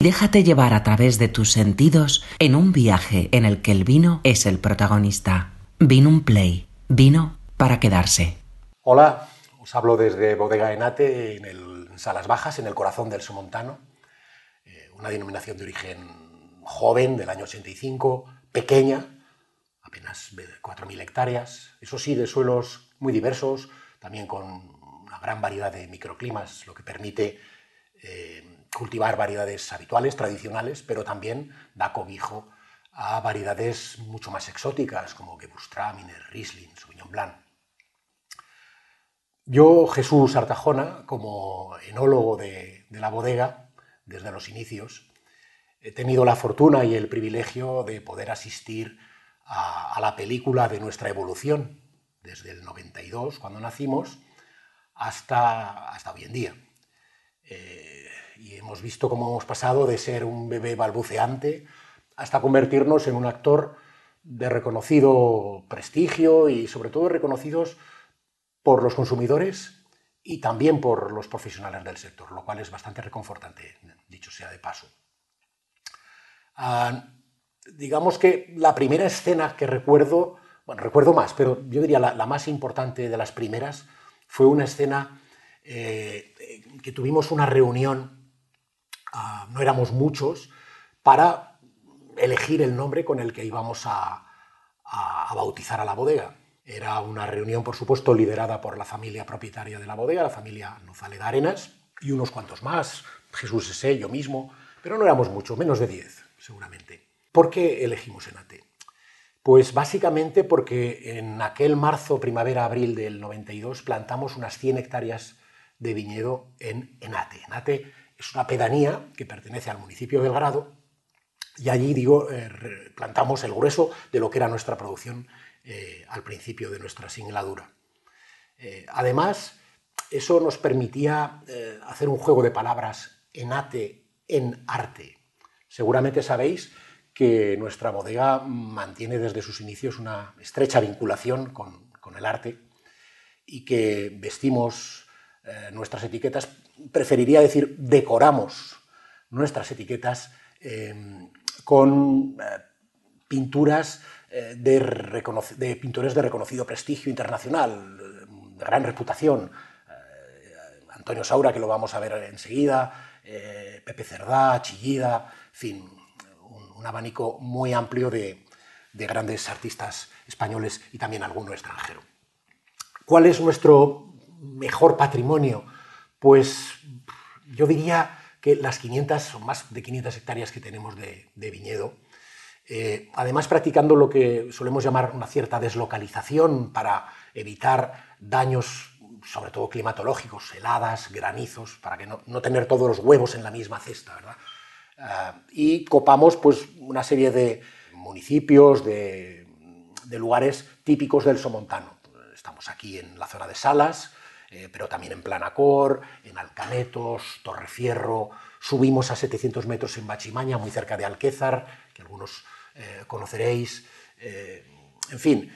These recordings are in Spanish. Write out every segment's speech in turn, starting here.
Déjate llevar a través de tus sentidos en un viaje en el que el vino es el protagonista. Vino un play. Vino para quedarse. Hola, os hablo desde Bodega Enate en Salas Bajas, en el corazón del Somontano. Eh, una denominación de origen joven, del año 85, pequeña, apenas 4.000 hectáreas. Eso sí, de suelos muy diversos, también con una gran variedad de microclimas, lo que permite eh, cultivar variedades habituales, tradicionales, pero también da cobijo a variedades mucho más exóticas como Gewürztraminer, Riesling, Sauvignon Blanc. Yo, Jesús Artajona, como enólogo de, la bodega desde los inicios, he tenido la fortuna y el privilegio de poder asistir a, la película de nuestra evolución, desde el 92, cuando nacimos, hasta, hasta hoy en día. Eh, y hemos visto cómo hemos pasado de ser un bebé balbuceante hasta convertirnos en un actor de reconocido prestigio y sobre todo reconocidos por los consumidores y también por los profesionales del sector, lo cual es bastante reconfortante, dicho sea de paso. Ah, digamos que la primera escena que recuerdo, bueno, recuerdo más, pero yo diría la, más importante de las primeras fue una escena eh, que tuvimos una reunión Ah, no éramos muchos, para elegir el nombre con el que íbamos a, bautizar a la bodega. Era una reunión, por supuesto, liderada por la familia propietaria de la bodega, la familia Nozaleda Arenas, y unos cuantos más, Jesús Ese, yo mismo, pero no éramos muchos, menos de 10, seguramente. ¿Por qué elegimos Enate? Pues básicamente porque en aquel marzo, primavera, abril del 92 plantamos unas 100 hectáreas de viñedo en. Enate es una pedanía que pertenece al municipio de Belgrado y allí, digo, eh, plantamos el grueso de lo que era nuestra producción eh, al principio de nuestra singladura. Eh, además, eso nos permitía hacer un juego de palabras en ate, en arte. Seguramente sabéis que nuestra bodega mantiene desde sus inicios una estrecha vinculación con, con el arte y que vestimos nuestras etiquetas preferiría decir decoramos nuestras etiquetas em, con eh, pinturas eh, de, pintores de reconocido prestigio internacional, de gran reputación. Eh, Antonio Saura, que lo vamos a ver enseguida, Pepe Cerdá, Chillida, en fin, un, abanico muy amplio de grandes artistas españoles y también alguno extranjero. ¿Cuál es nuestro mejor patrimonio? Pues yo diría que las 500 o más de 500 hectáreas que tenemos de, viñedo, eh, además practicando lo que solemos llamar una cierta deslocalización para evitar daños, sobre todo climatológicos, heladas, granizos, para que no, tener todos los huevos en la misma cesta, ¿verdad? Eh, y copamos pues, una serie de municipios, de lugares típicos del Somontano. Estamos aquí en la zona de Salas, eh, pero también en Planacor, en Alcanetos, Torrefierro, subimos a 700 metros en Bachimaña, muy cerca de Alquézar, que algunos eh, conoceréis, eh, en fin,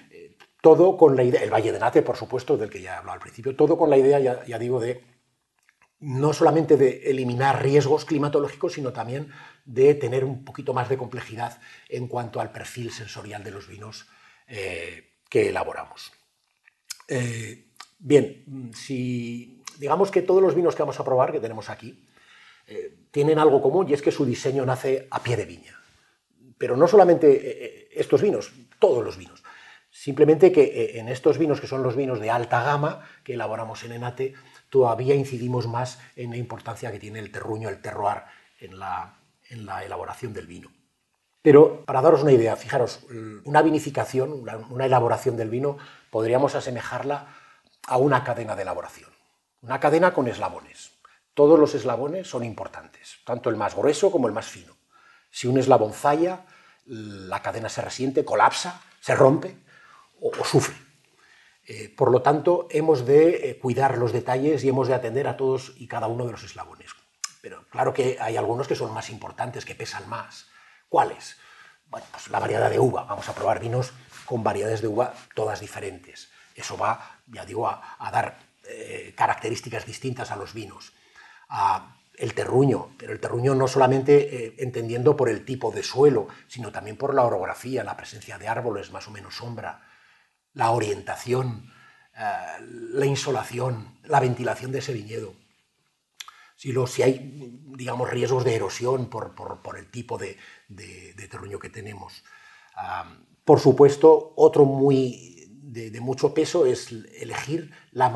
todo con la idea, el Valle de Nate, por supuesto, del que ya he hablado al principio, todo con la idea, ya, digo, de no solamente de eliminar riesgos climatológicos, sino también de tener un poquito más de complejidad en cuanto al perfil sensorial de los vinos que elaboramos. Bien, mm, si digamos que todos los vinos que vamos a probar, que tenemos aquí, eh, tienen algo común y es que su diseño nace a pie de viña. Pero no solamente eh, eh, estos vinos, todos los vinos. Simplemente que en estos vinos, que son los vinos de alta gama que elaboramos en Enate, todavía incidimos más en la importancia que tiene el terruño, el terroir, en la, en la elaboración del vino. Pero para daros una idea, fijaros, una vinificación, una elaboración del vino, podríamos asemejarla a una cadena de elaboración. Una cadena con eslabones. Todos los eslabones son importantes, tanto el más grueso como el más fino. Si un eslabón falla, la cadena se resiente, colapsa, se rompe o, sufre. Eh, por lo tanto, hemos de eh, cuidar los detalles y hemos de atender a todos y cada uno de los eslabones. Pero claro que hay algunos que son más importantes, que pesan más. ¿Cuáles? Bueno, pues la variedad de uva. Vamos a probar vinos con variedades de uva todas diferentes. Eso va, ya digo, a, dar eh, características distintas a los vinos. el terruño, pero el terruño no solamente eh, entendiendo por el tipo de suelo, sino también por la orografía, la presencia de árboles, más o menos sombra, la orientación, eh, la insolación, la ventilación de ese viñedo. Si, hay, digamos, riesgos de erosión por, el tipo de, terruño que tenemos. por supuesto, otro muy de, mucho peso es elegir la,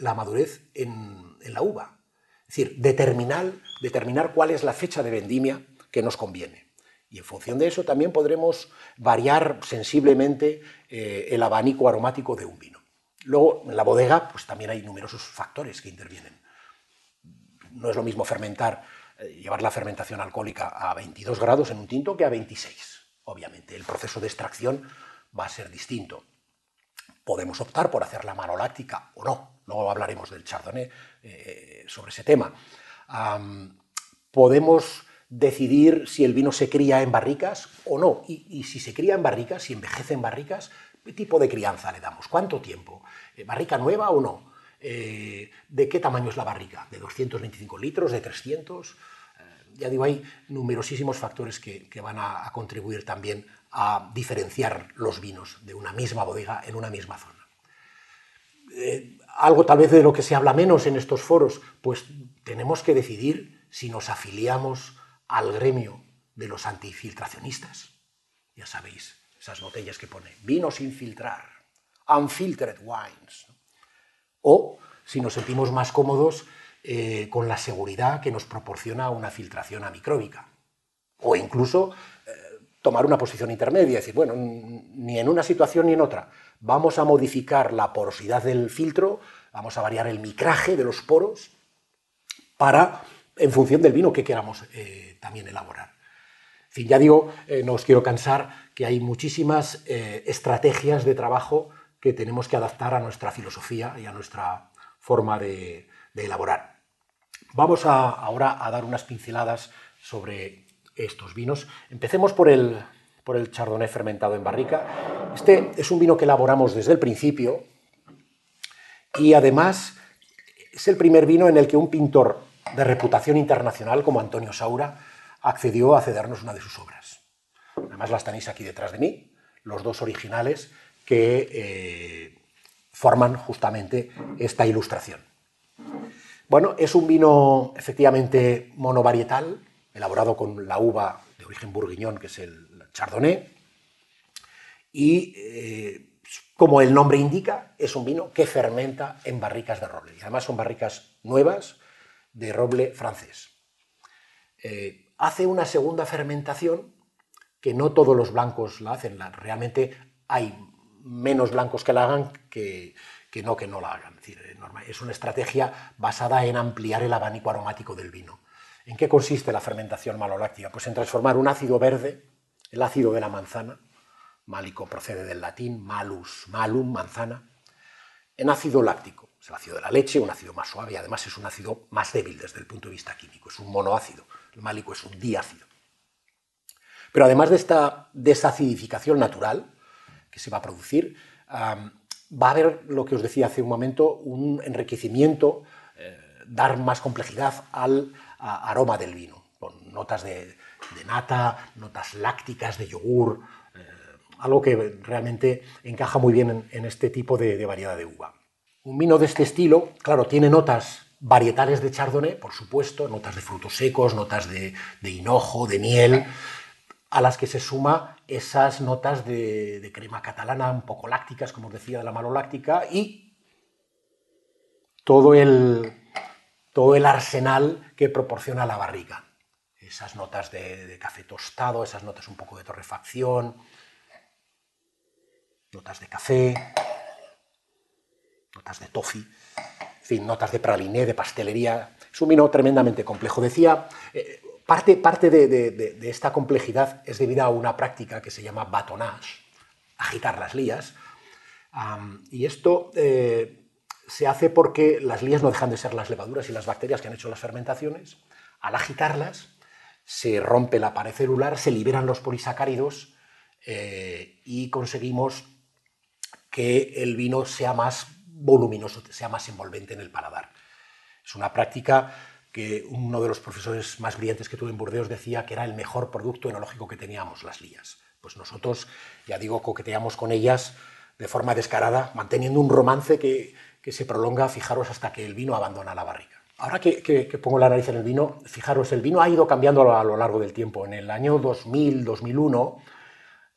la madurez en, en la uva es decir, determinar, determinar cuál es la fecha de vendimia que nos conviene. Y en función de eso también podremos variar sensiblemente eh, el abanico aromático de un vino. Luego, en la bodega, pues también hay numerosos factores que intervienen. No es lo mismo fermentar, eh, llevar la fermentación alcohólica a 22 grados en un tinto que a 26. Obviamente, el proceso de extracción va a ser distinto. Podemos optar por hacer la manoláctica o no. Luego hablaremos del chardonnay eh, sobre ese tema. podemos decidir si el vino se cría en barricas o no. Y, si se cría en barricas, si envejece en barricas, ¿qué tipo de crianza le damos? ¿Cuánto tiempo? Eh, ¿Barrica nueva o no? Eh, ¿De qué tamaño es la barrica? ¿De 225 litros? ¿De 300? ya digo, hay numerosísimos factores que, van a contribuir también a diferenciar los vinos de una misma bodega en una misma zona. Eh, algo tal vez de lo que se habla menos en estos foros, pues tenemos que decidir si nos afiliamos al gremio de los antifiltracionistas. Ya sabéis, esas botellas que pone vino sin filtrar, unfiltered wines. O si nos sentimos más cómodos eh, con la seguridad que nos proporciona una filtración amicróbica. O incluso tomar una posición intermedia, decir, bueno, ni en una situación ni en otra vamos a modificar la porosidad del filtro, vamos a variar el micraje de los poros para, en función del vino que queramos eh, también elaborar. En fin, ya digo, eh, no os quiero cansar que hay muchísimas eh, estrategias de trabajo que tenemos que adaptar a nuestra filosofía y a nuestra forma de, elaborar. Vamos ahora a dar unas pinceladas sobre estos vinos. Empecemos por el, por el chardonnay fermentado en barrica. Este es un vino que elaboramos desde el principio y además es el primer vino en el que un pintor de reputación internacional como Antonio Saura accedió a cedernos una de sus obras. Además las tenéis aquí detrás de mí, los dos originales que eh, forman justamente esta ilustración. Bueno, es un vino efectivamente monovarietal, elaborado con la uva de origen burguiñón, que es el Chardonnay. Y eh, como el nombre indica, es un vino que fermenta en barricas de roble. Y además son barricas nuevas de roble francés. Eh, hace una segunda fermentación que no todos los blancos la hacen. realmente hay menos blancos que la hagan que, no que no la hagan. Decir, es una estrategia basada en ampliar el abanico aromático del vino. ¿En qué consiste la fermentación maloláctica? Pues en transformar un ácido verde el ácido de la manzana, málico procede del latín, malus, malum, manzana, en ácido láctico. Es el ácido de la leche, un ácido más suave y además es un ácido más débil desde el punto de vista químico, es un monoácido. El málico es un diácido. Pero además de esta desacidificación natural que se va a producir, va a haber, lo que os decía hace un momento, un enriquecimiento, eh, dar más complejidad al aroma del vino, con notas de, de nata, notas lácticas, de yogur, eh, algo que realmente encaja muy bien en, este tipo de, variedad de uva. Un vino de este estilo, claro, tiene notas varietales de chardonnay, por supuesto, notas de frutos secos, notas de, hinojo, de miel, a las que se suma esas notas de, crema catalana un poco lácticas, como os decía, de la maloláctica, y todo el, todo el arsenal que proporciona la barrica esas notas de, café tostado, esas notas un poco de torrefacción, notas de café, notas de toffee, en fin, notas de praliné, de pastelería. Es un vino tremendamente complejo. Decía, eh, parte, parte de, esta complejidad es debida a una práctica que se llama batonage, agitar las lías. y esto eh, se hace porque las lías no dejan de ser las levaduras y las bacterias que han hecho las fermentaciones. Al agitarlas, se rompe la pared celular, se liberan los polisacáridos eh, y conseguimos que el vino sea más voluminoso, sea más envolvente en el paladar. Es una práctica que uno de los profesores más brillantes que tuve en Burdeos decía que era el mejor producto enológico que teníamos, las lías. Pues nosotros, ya digo, coqueteamos con ellas de forma descarada, manteniendo un romance que, se prolonga, fijaros, hasta que el vino abandona la barrica. Ahora que, pongo la nariz en el vino, fijaros, el vino ha ido cambiando a lo largo del tiempo. En el año 2000, 2001,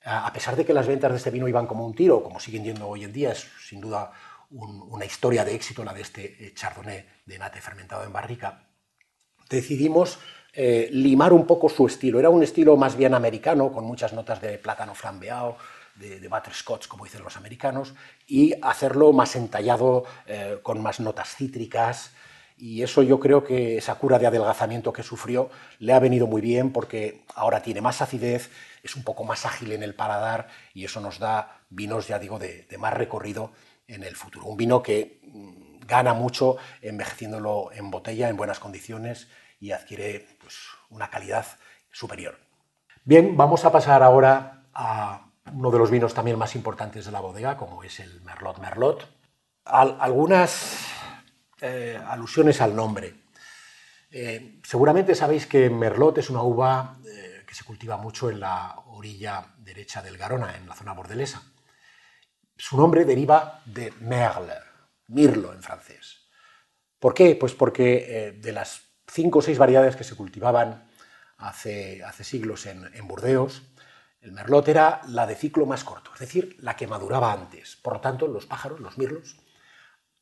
a pesar de que las ventas de este vino iban como un tiro, como siguen yendo hoy en día, es sin duda una historia de éxito la de este eh, chardonnay de nate fermentado en barrica, decidimos eh, limar un poco su estilo. Era un estilo más bien americano, con muchas notas de plátano flambeado, de, de butterscotch, como dicen los americanos, y hacerlo más entallado, eh, con más notas cítricas. Y eso yo creo que esa cura de adelgazamiento que sufrió le ha venido muy bien porque ahora tiene más acidez, es un poco más ágil en el paladar y eso nos da vinos, ya digo, de, más recorrido en el futuro. Un vino que mm, gana mucho envejeciéndolo en botella, en buenas condiciones y adquiere pues, una calidad superior. Bien, vamos a pasar ahora a uno de los vinos también más importantes de la bodega, como es el Merlot Merlot. algunas eh, alusiones al nombre. Eh, seguramente sabéis que Merlot es una uva eh, que se cultiva mucho en la orilla derecha del Garona, en la zona bordelesa. Su nombre deriva de merle, mirlo en francés. ¿Por qué? Pues porque de las cinco o seis variedades que se cultivaban hace, hace siglos en, en, Burdeos, el merlot era la de ciclo más corto, es decir, la que maduraba antes. Por lo tanto, los pájaros, los mirlos,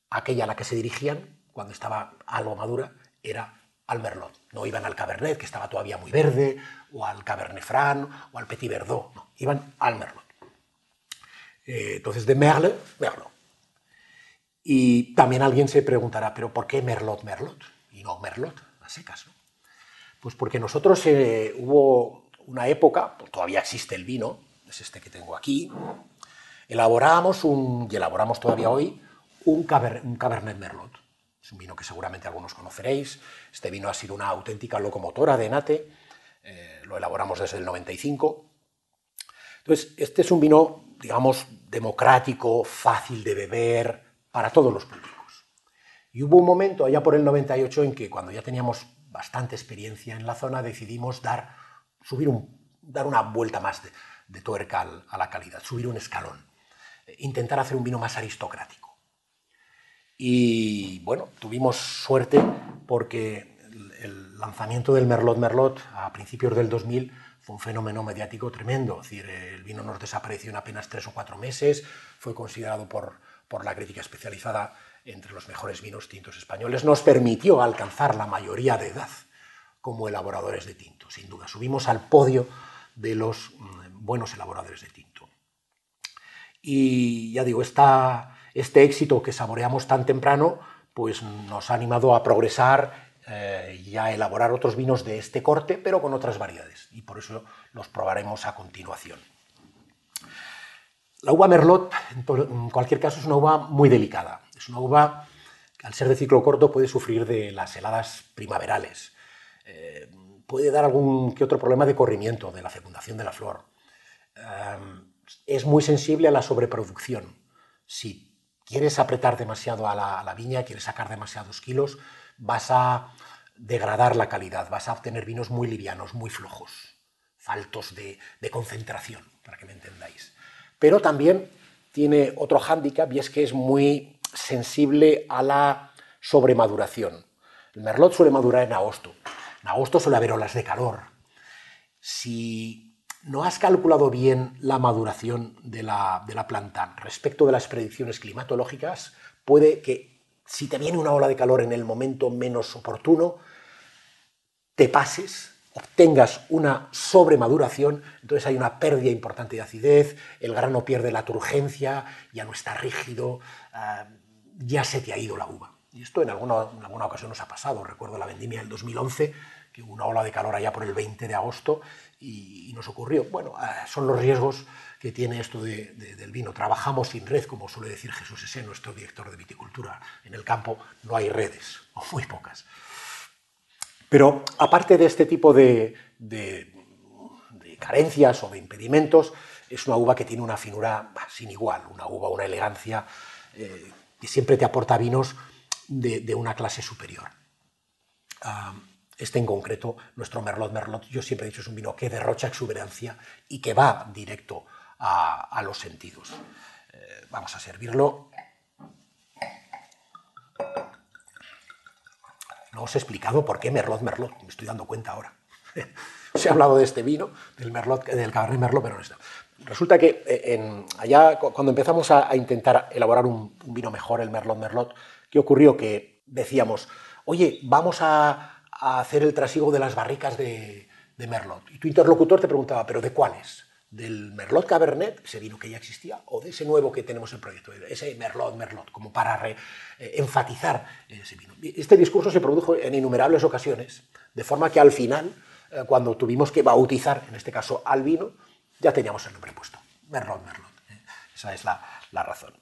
aquella a la que se dirigían cuando estaba algo madura, era al merlot. No iban al cabernet, que estaba todavía muy verde, o al cabernet franc, o al petit verdot, no, iban al merlot. Eh, entonces, de merle, merlot. Y también alguien se preguntará, ¿pero por qué merlot, merlot? Y no merlot secas. Pues porque nosotros eh, hubo una época, pues todavía existe el vino, es este que tengo aquí, elaborábamos un, y elaboramos todavía hoy, un, Cabernet Merlot. Es un vino que seguramente algunos conoceréis. Este vino ha sido una auténtica locomotora de Nate, eh, lo elaboramos desde el 95. Entonces, este es un vino, digamos, democrático, fácil de beber, para todos los públicos. Y hubo un momento, allá por el 98, en que cuando ya teníamos bastante experiencia en la zona, decidimos dar, subir un, dar una vuelta más de, tuerca a la calidad, subir un escalón, eh, intentar hacer un vino más aristocrático. Y bueno, tuvimos suerte porque el, lanzamiento del Merlot Merlot a principios del 2000 fue un fenómeno mediático tremendo. Es decir, el vino nos desapareció en apenas tres o cuatro meses, fue considerado por, por la crítica especializada entre los mejores vinos tintos españoles, nos permitió alcanzar la mayoría de edad como elaboradores de tinto, sin duda. Subimos al podio de los mm, buenos elaboradores de tinto. Y ya digo, este éxito que saboreamos tan temprano, pues nos ha animado a progresar eh, y a elaborar otros vinos de este corte, pero con otras variedades. Y por eso los probaremos a continuación. La uva Merlot, en cualquier caso, es una uva muy delicada. Es una uva que, al ser de ciclo corto, puede sufrir de las heladas primaverales. Eh, puede dar algún que otro problema de corrimiento, de la fecundación de la flor. Eh, es muy sensible a la sobreproducción. Si quieres apretar demasiado a la, viña, quieres sacar demasiados kilos, vas a degradar la calidad, vas a obtener vinos muy livianos, muy flojos, faltos de concentración, para que me entendáis pero también tiene otro hándicap y es que es muy sensible a la sobremaduración. El merlot suele madurar en agosto. En agosto suele haber olas de calor. Si no has calculado bien la maduración de la, planta respecto de las predicciones climatológicas, puede que si te viene una ola de calor en el momento menos oportuno, te pases obtengas una sobremaduración, entonces hay una pérdida importante de acidez, el grano pierde la turgencia, ya no está rígido, ah, ya se te ha ido la uva. Y esto en alguna, alguna ocasión nos ha pasado. Recuerdo la vendimia del 2011, una ola de calor allá por el 20 de agosto y, nos ocurrió. Bueno, ah, son los riesgos que tiene esto del vino. Trabajamos sin red, como suele decir Jesús Ese, nuestro director de viticultura. En el campo no hay redes, o muy pocas. Pero aparte de este tipo de, carencias o de impedimentos, es una uva que tiene una finura sin igual, una uva, una elegancia eh, que siempre te aporta vinos de, una clase superior. Este en concreto, nuestro Merlot Merlot, yo siempre he dicho, es un vino que derrocha exuberancia y que va directo a, los sentidos. Eh, vamos a servirlo. No os he explicado por qué Merlot Merlot, me estoy dando cuenta ahora. Se ha hablado de este vino, del Merlot, del Cabernet Merlot, pero no está. Resulta que eh, allá, cuando empezamos a, intentar elaborar un, vino mejor, el Merlot Merlot, ¿qué ocurrió? Que decíamos, oye, vamos a, a hacer el trasiego de las barricas de, Merlot. Y tu interlocutor te preguntaba, ¿pero de cuáles? ¿Del Merlot Cabernet, ese vino que ya existía, o de ese nuevo que tenemos en proyecto, ese Merlot, Merlot, como para eh, enfatizar ese vino? Este discurso se produjo en innumerables ocasiones, de forma que al final, eh, cuando tuvimos que bautizar, en este caso, al vino, ya teníamos el nombre puesto, Merlot, Merlot. ¿eh? Esa es la, razón.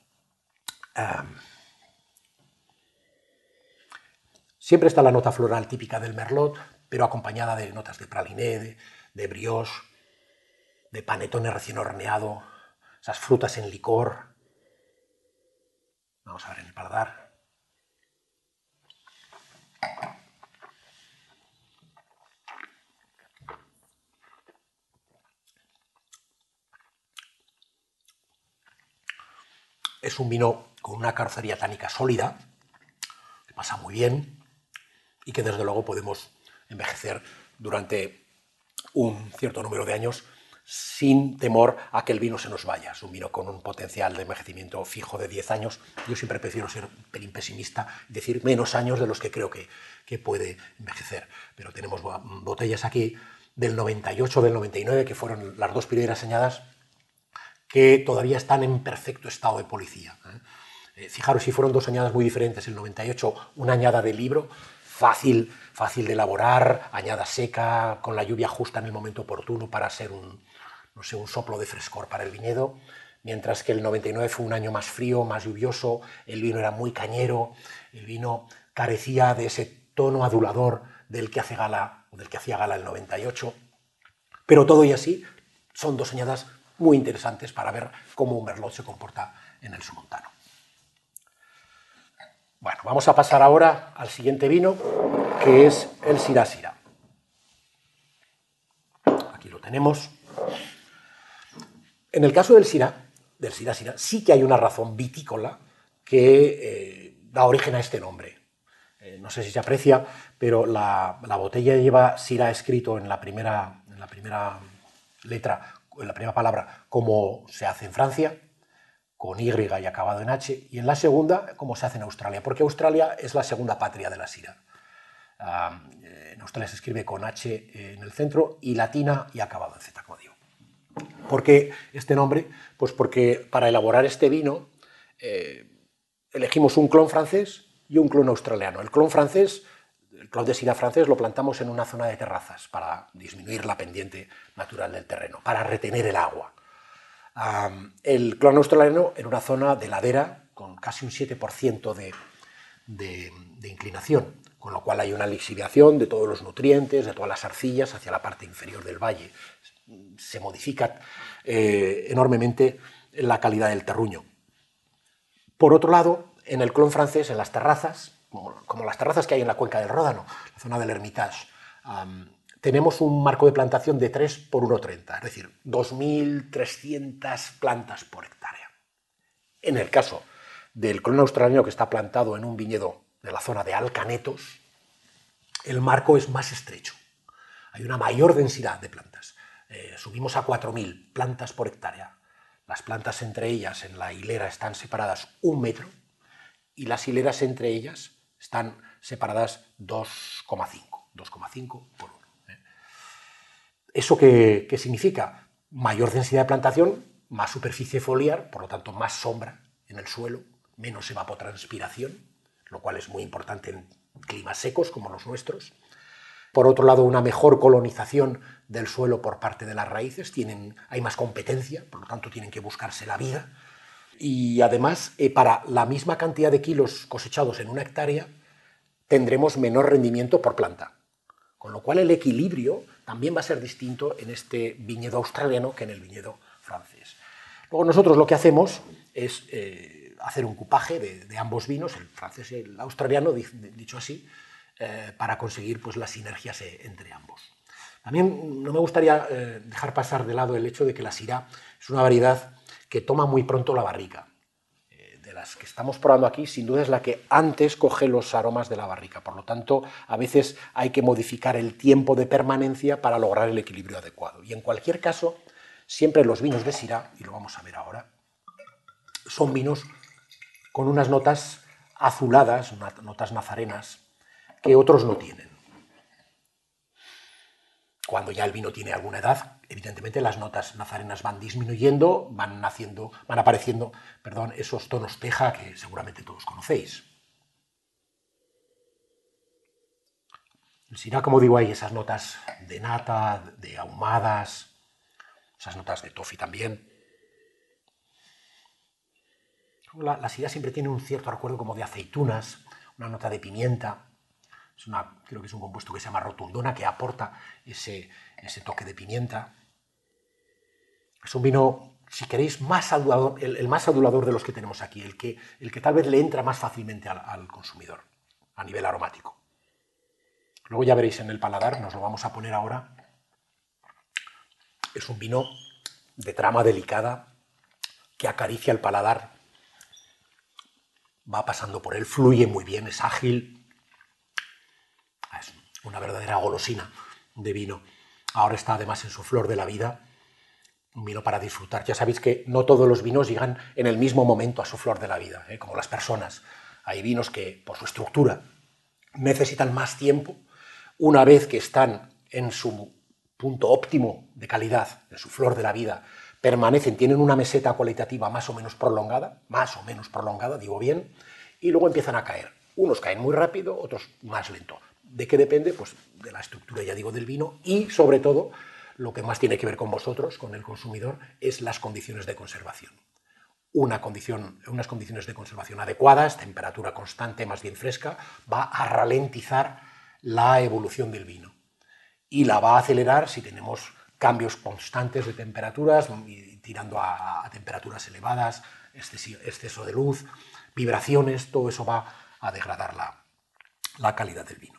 Siempre está la nota floral típica del merlot, pero acompañada de notas de praliné, de, brioche, de panetone recién horneado, esas frutas en licor. Vamos a ver en el paladar. Es un vino con una carrocería tánica sólida, que pasa muy bien, y que desde luego podemos envejecer durante un cierto número de años sin temor a que el vino se nos vaya. Es un vino con un potencial de envejecimiento fijo de 10 años. Yo siempre prefiero ser un pelín pesimista, decir menos años de los que creo que, que puede envejecer. Pero tenemos botellas aquí del 98, del 99, que fueron las dos primeras señadas, que todavía están en perfecto estado de policía. ¿eh? Eh, fijaros si fueron dos añadas muy diferentes. El 98, una añada de libro, fácil, fácil de elaborar, añada seca, con la lluvia justa en el momento oportuno para ser un, no sé, un soplo de frescor para el viñedo, mientras que el 99 fue un año más frío, más lluvioso, el vino era muy cañero, el vino carecía de ese tono adulador del que hace gala o del que hacía gala el 98. Pero todo y así son dos añadas muy interesantes para ver cómo un merlot se comporta en el sumontano. Bueno, vamos a pasar ahora al siguiente vino, que es el Sirá Aquí lo tenemos. En el caso del Syrah, del Syrah sí que hay una razón vitícola que eh, da origen a este nombre. Eh, no sé si se aprecia, pero la, botella lleva Syrah escrito en la primera, en la primera letra, en la primera palabra, como se hace en Francia, con Y y acabado en H, y en la segunda, como se hace en Australia, porque Australia es la segunda patria de la sira. Ah, en Australia se escribe con H en el centro y latina y acabado en Z, como digo. ¿Por qué este nombre? Pues porque para elaborar este vino eh, elegimos un clon francés y un clon australiano. El clon francés, el clon de sira francés, lo plantamos en una zona de terrazas para disminuir la pendiente natural del terreno, para retener el agua el clon australiano en una zona de ladera con casi un 7% de, de, inclinación, con lo cual hay una lixiviación de todos los nutrientes, de todas las arcillas hacia la parte inferior del valle. Se modifica eh, enormemente la calidad del terruño. Por otro lado, en el clon francés, en las terrazas, como, las terrazas que hay en la cuenca del Ródano, la zona del Hermitage, tenemos un marco de plantación de 3 por 1,30, es decir, 2.300 plantas por hectárea. En el caso del clon australiano que está plantado en un viñedo de la zona de Alcanetos, el marco es más estrecho. Hay una mayor densidad de plantas. Eh, subimos a 4.000 plantas por hectárea. Las plantas entre ellas en la hilera están separadas un metro y las hileras entre ellas están separadas 2,5. 2,5 por 1. ¿Eso qué, significa? Mayor densidad de plantación, más superficie foliar, por lo tanto más sombra en el suelo, menos evapotranspiración, lo cual es muy importante en climas secos como los nuestros. Por otro lado, una mejor colonización del suelo por parte de las raíces, tienen, hay más competencia, por lo tanto tienen que buscarse la vida. Y además, eh, para la misma cantidad de kilos cosechados en una hectárea, tendremos menor rendimiento por planta. Con lo cual el equilibrio también va a ser distinto en este viñedo australiano que en el viñedo francés. Luego nosotros lo que hacemos es eh, hacer un cupaje de, ambos vinos, el francés y el australiano, dicho así, eh, para conseguir pues, las sinergias entre ambos. También no me gustaría dejar pasar de lado el hecho de que la Syrah es una variedad que toma muy pronto la barrica que estamos probando aquí, sin duda es la que antes coge los aromas de la barrica. Por lo tanto, a veces hay que modificar el tiempo de permanencia para lograr el equilibrio adecuado. Y en cualquier caso, siempre los vinos de Syrah, y lo vamos a ver ahora, son vinos con unas notas azuladas, notas nazarenas, que otros no tienen. Cuando ya el vino tiene alguna edad, evidentemente las notas nazarenas van disminuyendo, van naciendo, van apareciendo, perdón, esos tonos teja que seguramente todos conocéis. Si como digo, hay esas notas de nata, de ahumadas, esas notas de toffee también. La, la siempre tiene un cierto recuerdo como de aceitunas, una nota de pimienta. Es creo que es un compuesto que se llama rotundona, que aporta ese, ese toque de pimienta. Es un vino, si queréis, más adulador, el, más adulador de los que tenemos aquí, el que, el que tal vez le entra más fácilmente al, consumidor a nivel aromático. Luego ya veréis en el paladar, nos lo vamos a poner ahora. Es un vino de trama delicada que acaricia el paladar, va pasando por él, fluye muy bien, es ágil, una verdadera golosina de vino. Ahora está además en su flor de la vida, un vino para disfrutar. Ya sabéis que no todos los vinos llegan en el mismo momento a su flor de la vida, ¿eh? como las personas. Hay vinos que, por su estructura, necesitan más tiempo. Una vez que están en su punto óptimo de calidad, en su flor de la vida, permanecen, tienen una meseta cualitativa más o menos prolongada, más o menos prolongada, digo bien, y luego empiezan a caer. Unos caen muy rápido, otros más lento. ¿De qué depende? Pues de la estructura, ya digo, del vino y, sobre todo, lo que más tiene que ver con vosotros, con el consumidor, es las condiciones de conservación. Una condición, unas condiciones de conservación adecuadas, temperatura constante, más bien fresca, va a ralentizar la evolución del vino y la va a acelerar si tenemos cambios constantes de temperaturas, tirando a, temperaturas elevadas, exceso de luz, vibraciones, todo eso va a degradar la calidad del vino.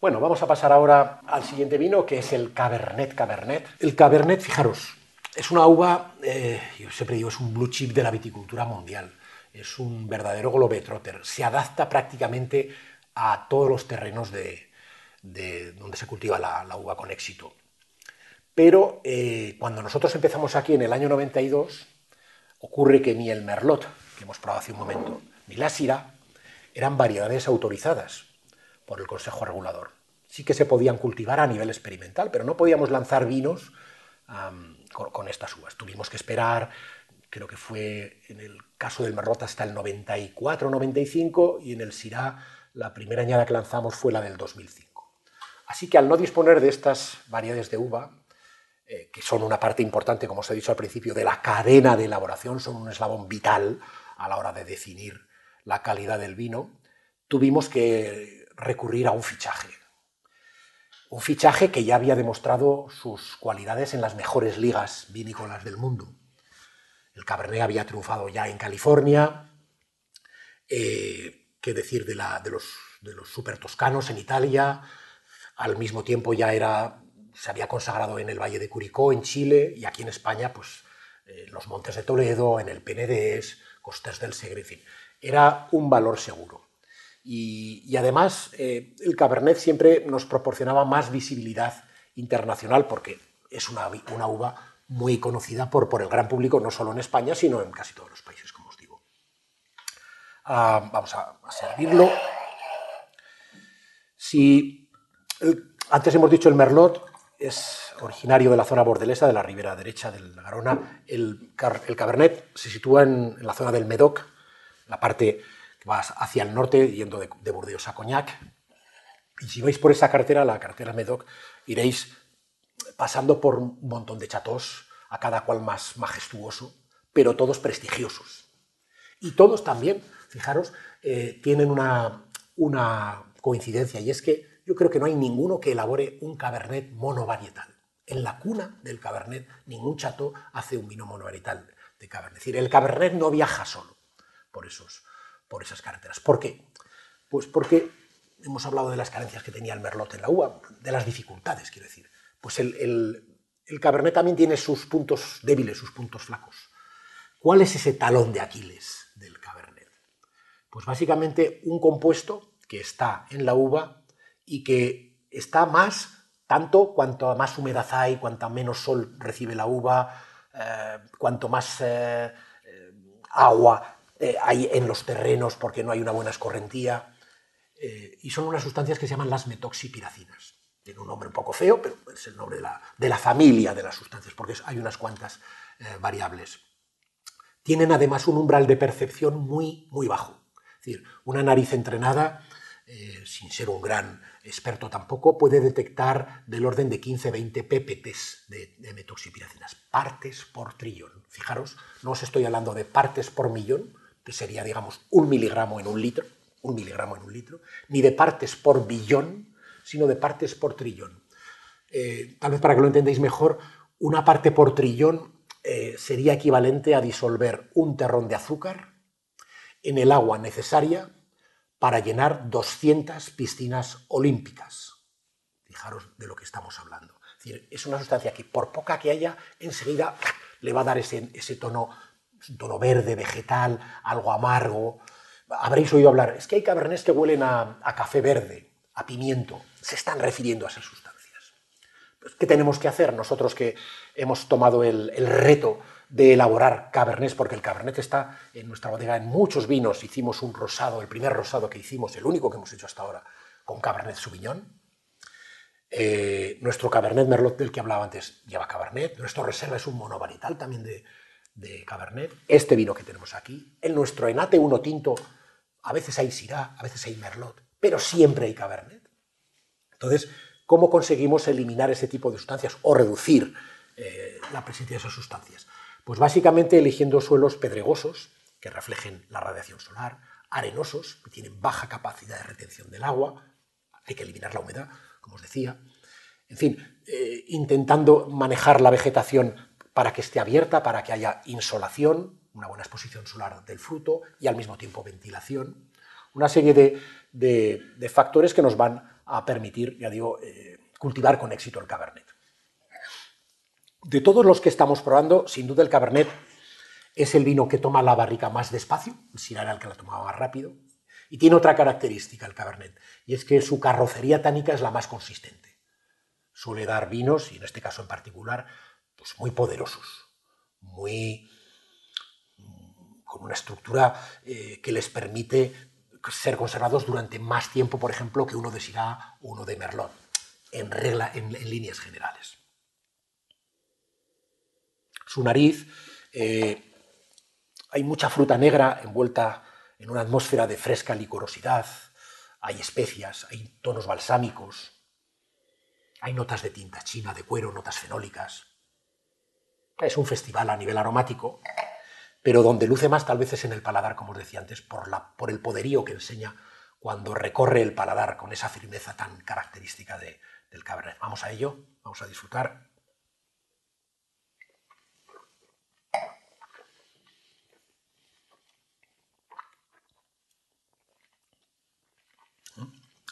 Bueno, vamos a pasar ahora al siguiente vino, que es el Cabernet Cabernet. El Cabernet, fijaros, es una uva, eh, yo siempre digo, es un blue chip de la viticultura mundial. Es un verdadero globetrotter. Se adapta prácticamente a todos los terrenos de, donde se cultiva la, uva con éxito. Pero eh, cuando nosotros empezamos aquí en el año 92, ocurre que ni el Merlot, que hemos probado hace un momento, ni la Syrah eran variedades autorizadas por el Consejo Regulador. Sí que se podían cultivar a nivel experimental, pero no podíamos lanzar vinos con, estas uvas. Tuvimos que esperar, creo que fue en el caso del Merlot hasta el 94-95 y en el Syrah la primera añada que lanzamos fue la del 2005. Así que al no disponer de estas variedades de uva, eh, que son una parte importante, como os he dicho al principio, de la cadena de elaboración, son un eslabón vital a la hora de definir la calidad del vino, tuvimos que recurrir a un fichaje. Un fichaje que ya había demostrado sus cualidades en las mejores ligas vinícolas del mundo. El Cabernet había triunfado ya en California, eh, qué decir de, los, de los super toscanos en Italia, al mismo tiempo ya era, se había consagrado en el Valle de Curicó, en Chile, y aquí en España, pues en los Montes de Toledo, en el Penedés, Costes del Segre, en fin. Era un valor seguro. Y, además eh, el Cabernet siempre nos proporcionaba más visibilidad internacional porque es una, uva muy conocida por, el gran público, no solo en España, sino en casi todos los países, como os digo. Ah, vamos a, servirlo. Si antes hemos dicho el Merlot es originario de la zona bordelesa, de la ribera derecha del Garona. El, Cabernet se sitúa en, en, la zona del Medoc, la parte vas hacia el norte, yendo de, de Burdeos a Cognac. Y si vais por esa carretera, la carretera Medoc, iréis pasando por un montón de chateaux, a cada cual más majestuoso, pero todos prestigiosos. Y todos también, fijaros, eh, tienen una, una coincidencia, y es que yo creo que no hay ninguno que elabore un cabernet monovarietal. En la cuna del cabernet, ningún chateau hace un vino monovarietal de cabernet. Es decir, el cabernet no viaja solo por esos, por esas carreteras. ¿Por qué? Pues porque hemos hablado de las carencias que tenía el Merlot en la uva, de las dificultades, quiero decir. Pues el, Cabernet también tiene sus puntos débiles, sus puntos flacos. ¿Cuál es ese talón de Aquiles del Cabernet? Pues básicamente un compuesto que está en la uva y que está más, tanto cuanto más humedad hay, cuanto menos sol recibe la uva, eh, cuanto más eh, eh, hay en los terrenos porque no hay una buena escorrentía. y son unas sustancias que se llaman las metoxipiracinas. Tiene un nombre un poco feo, pero es el nombre de la, de la familia de las sustancias, porque hay unas cuantas variables. Tienen además un umbral de percepción muy, muy bajo. Es decir, una nariz entrenada, sin ser un gran experto tampoco, puede detectar del orden de 15-20 ppts de, metoxipiracinas, partes por trillón. Fijaros, no os estoy hablando de partes por millón, que sería, digamos, un miligramo en un litro, un miligramo en un litro, ni de partes por billón, sino de partes por trillón. Eh, tal vez para que lo entendáis mejor, una parte por trillón eh, sería equivalente a disolver un terrón de azúcar en el agua necesaria para llenar 200 piscinas olímpicas. Fijaros de lo que estamos hablando. Es, una sustancia que por poca que haya, enseguida le va a dar ese, tono, tono verde, vegetal, algo amargo. Habréis oído hablar, es que hay cabernés que huelen a, café verde, a pimiento. Se están refiriendo a esas sustancias. Pues, ¿Qué tenemos que hacer nosotros que hemos tomado el, reto de elaborar Cabernet, porque el Cabernet está en nuestra bodega en muchos vinos. Hicimos un rosado, el primer rosado que hicimos, el único que hemos hecho hasta ahora, con Cabernet Sauvignon. Eh, nuestro Cabernet Merlot del que hablaba antes lleva Cabernet. Nuestro Reserva es un monovarital también de, de Cabernet. Este vino que tenemos aquí. En nuestro Enate 1 tinto, a veces hay Syrah, a veces hay Merlot, pero siempre hay Cabernet. Entonces, ¿cómo conseguimos eliminar ese tipo de sustancias o reducir eh, la presencia de esas sustancias? Pues básicamente eligiendo suelos pedregosos, que reflejen la radiación solar, arenosos, que tienen baja capacidad de retención del agua, hay que eliminar la humedad, como os decía. En fin, eh, intentando manejar la vegetación para que esté abierta, para que haya insolación, una buena exposición solar del fruto y al mismo tiempo ventilación. Una serie de, factores que nos van a permitir, ya digo, eh, cultivar con éxito el Cabernet. De todos los que estamos probando, sin duda el Cabernet es el vino que toma la barrica más despacio, el Syrah era el que la tomaba más rápido, y tiene otra característica el Cabernet, y es que su carrocería tánica es la más consistente. Suele dar vinos, y en este caso en particular, pues muy poderosos, muy con una estructura eh, que les permite ser conservados durante más tiempo, por ejemplo, que uno de Syrah o uno de Merlot, en, regla, en líneas generales su nariz. Eh, hay mucha fruta negra envuelta en una atmósfera de fresca licorosidad. Hay especias, hay tonos balsámicos, hay notas de tinta china, de cuero, notas fenólicas. Es un festival a nivel aromático, pero donde luce más tal vez es en el paladar, como os decía antes, por, la, por el poderío que enseña cuando recorre el paladar con esa firmeza tan característica del Cabernet. Vamos a ello, vamos a disfrutar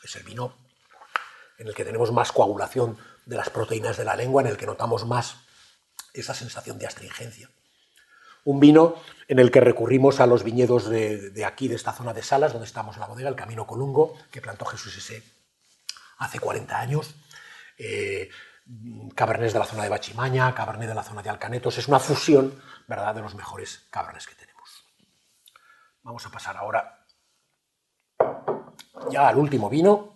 es el vino en el que tenemos más coagulación de las proteínas de la lengua, en el que notamos más esa sensación de astringencia. Un vino en el que recurrimos a los viñedos de, aquí, de esta zona de Salas, donde estamos en la bodega, el Camino Colungo, que plantó Jesús ese hace 40 años. Eh, cabernés de la zona de Bachimaña, cabernet de la zona de Alcanetos. Es una fusión ¿verdad? de los mejores cabernés que tenemos. Vamos a pasar ahora ya al último vino.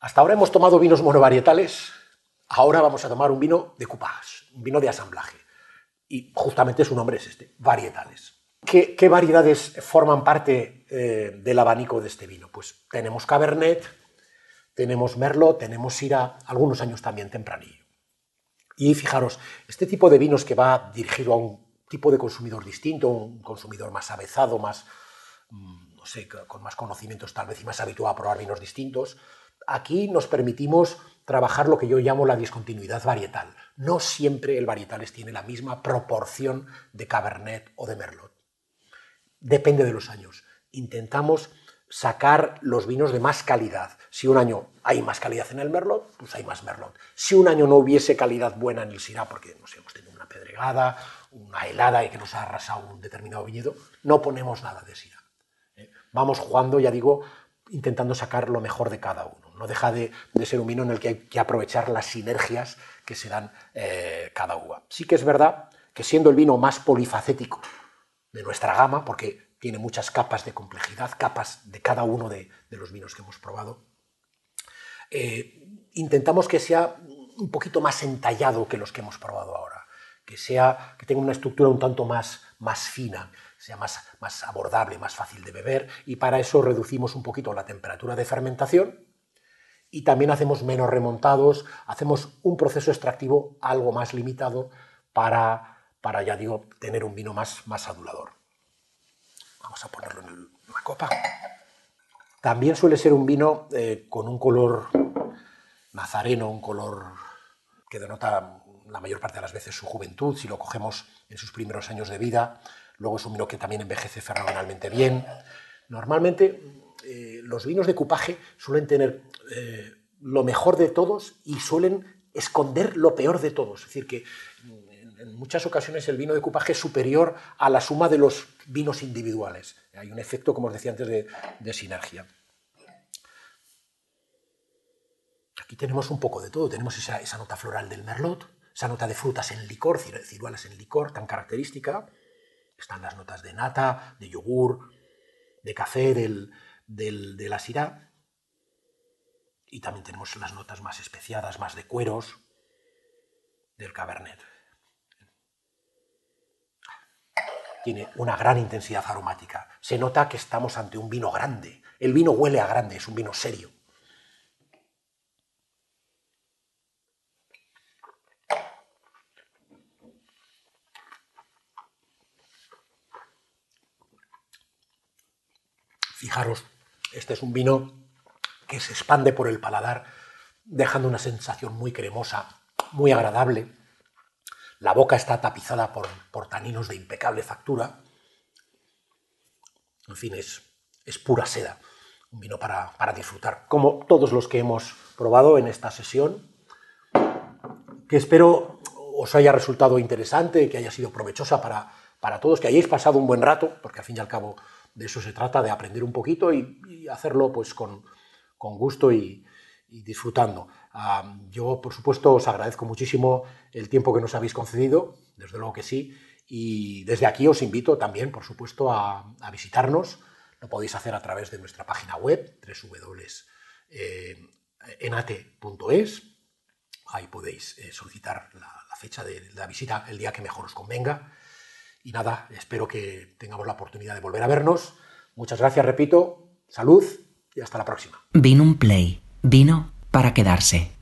Hasta ahora hemos tomado vinos monovarietales, ahora vamos a tomar un vino de coupage, un vino de asamblaje. Y justamente su nombre es este, varietales. ¿Qué, variedades forman parte eh, del abanico de este vino? Pues tenemos Cabernet, tenemos Merlot, tenemos Syrah, algunos años también Tempranillo. Y fijaros, este tipo de vinos que va dirigido a un tipo de consumidor distinto, un consumidor más avezado, más, mm, con más conocimientos tal vez y más habituado a probar vinos distintos, aquí nos permitimos trabajar lo que yo llamo la discontinuidad varietal. No siempre el varietales tiene la misma proporción de Cabernet o de Merlot. Depende de los años. Intentamos sacar los vinos de más calidad. Si un año hay más calidad en el Merlot, pues hay más Merlot. Si un año no hubiese calidad buena en el Syrah, porque no sé, hemos tenido una pedregada, una helada y que nos ha arrasado un determinado viñedo, no ponemos nada de Syrah. ¿eh? Vamos jugando, ya digo, intentando sacar lo mejor de cada uno. No deja de, ser un vino en el que hay que aprovechar las sinergias que se dan eh, cada uva. Sí que es verdad que siendo el vino más polifacético de nuestra gama, porque tiene muchas capas de complejidad, capas de cada uno de, los vinos que hemos probado, eh, intentamos que sea un poquito más entallado que los que hemos probado ahora, que, sea, que tenga una estructura un tanto más, más fina, sea más, más abordable, más fácil de beber, y para eso reducimos un poquito la temperatura de fermentación y también hacemos menos remontados, hacemos un proceso extractivo algo más limitado para, para ya digo, tener un vino más, más adulador. Vamos a ponerlo en una copa. También suele ser un vino eh, con un color nazareno, un color que denota la mayor parte de las veces su juventud, si lo cogemos en sus primeros años de vida. Luego es un vino que también envejece fenomenalmente bien. Normalmente eh, los vinos de cupaje suelen tener eh, lo mejor de todos y suelen esconder lo peor de todos. Es decir, que en, muchas ocasiones el vino de cupaje es superior a la suma de los vinos individuales. Hay un efecto, como os decía antes, de, sinergia. Aquí tenemos un poco de todo. Tenemos esa, nota floral del merlot, esa nota de frutas en licor, ciruelas en licor, tan característica. Están las notas de nata, de yogur, de café, del, de la sirá. Y también tenemos las notas más especiadas, más de cueros, del cabernet. Tiene una gran intensidad aromática. Se nota que estamos ante un vino grande. El vino huele a grande, es un vino serio. Fijaros, este es un vino que se expande por el paladar, dejando una sensación muy cremosa, muy agradable. La boca está tapizada por, taninos de impecable factura. En fin, es, es pura seda. Un vino para, disfrutar, como todos los que hemos probado en esta sesión, que espero os haya resultado interesante, que haya sido provechosa para, para todos, que hayáis pasado un buen rato, porque al fin y al cabo de eso se trata, de aprender un poquito y, hacerlo pues con, gusto y, disfrutando. yo, por supuesto, os agradezco muchísimo el tiempo que nos habéis concedido, desde luego que sí, y desde aquí os invito también, por supuesto, a, visitarnos. Lo podéis hacer a través de nuestra página web, www.enate.es. Ahí podéis eh, solicitar la fecha de la visita el día que mejor os convenga. Y nada, espero que tengamos la oportunidad de volver a vernos. Muchas gracias, repito, salud y hasta la próxima. Vino un play, vino para quedarse.